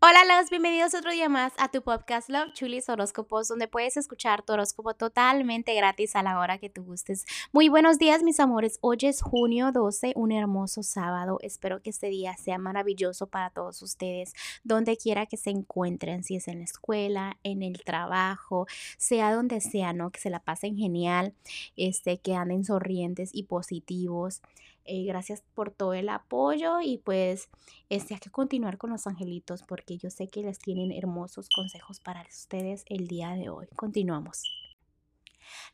Hola, los bienvenidos otro día más a tu podcast Love Chulis Horóscopos, donde puedes escuchar tu horóscopo totalmente gratis a la hora que tú gustes. Muy buenos días, mis amores. Hoy es junio 12, un hermoso sábado. Espero que este día sea maravilloso para todos ustedes, donde quiera que se encuentren, si es en la escuela, en el trabajo, sea donde sea, ¿no? Que se la pasen genial, este, que anden sonrientes y positivos. Eh, gracias por todo el apoyo y pues este, hay que continuar con los angelitos porque yo sé que les tienen hermosos consejos para ustedes el día de hoy. Continuamos.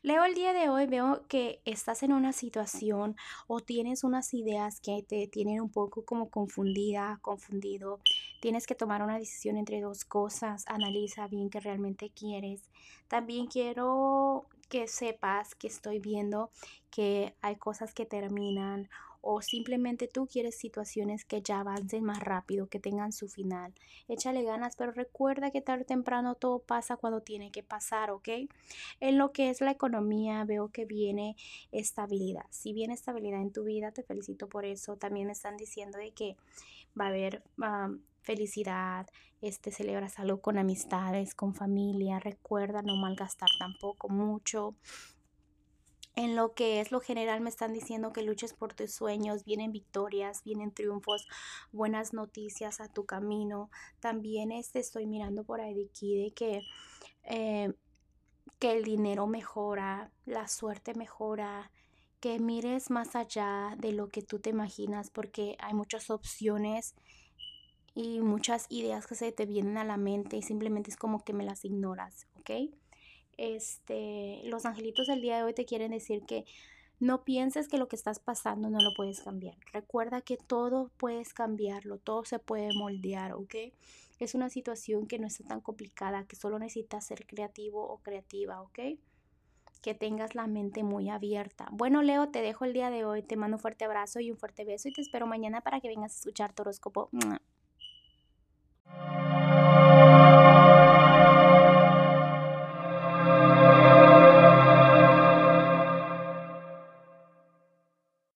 Leo el día de hoy, veo que estás en una situación o tienes unas ideas que te tienen un poco como confundida, confundido. Tienes que tomar una decisión entre dos cosas. Analiza bien qué realmente quieres. También quiero que sepas que estoy viendo que hay cosas que terminan o simplemente tú quieres situaciones que ya avancen más rápido, que tengan su final. Échale ganas, pero recuerda que tarde o temprano todo pasa cuando tiene que pasar, ¿ok? En lo que es la economía veo que viene estabilidad. Si viene estabilidad en tu vida, te felicito por eso. También me están diciendo de que va a haber felicidad, este, celebras algo con amistades, con familia, recuerda no malgastar tampoco mucho. En lo que es lo general me están diciendo que luches por tus sueños, vienen victorias, vienen triunfos, buenas noticias a tu camino. También este, estoy mirando por ahí de aquí de que, eh, que el dinero mejora, la suerte mejora, que mires más allá de lo que tú te imaginas porque hay muchas opciones y muchas ideas que se te vienen a la mente y simplemente es como que me las ignoras, ¿ok? Este, los angelitos del día de hoy te quieren decir que no pienses que lo que estás pasando no lo puedes cambiar. Recuerda que todo puedes cambiarlo, todo se puede moldear, ¿ok? Es una situación que no está tan complicada, que solo necesitas ser creativo o creativa, ¿ok? Que tengas la mente muy abierta. Bueno, Leo, te dejo el día de hoy. Te mando un fuerte abrazo y un fuerte beso y te espero mañana para que vengas a escuchar tu horóscopo.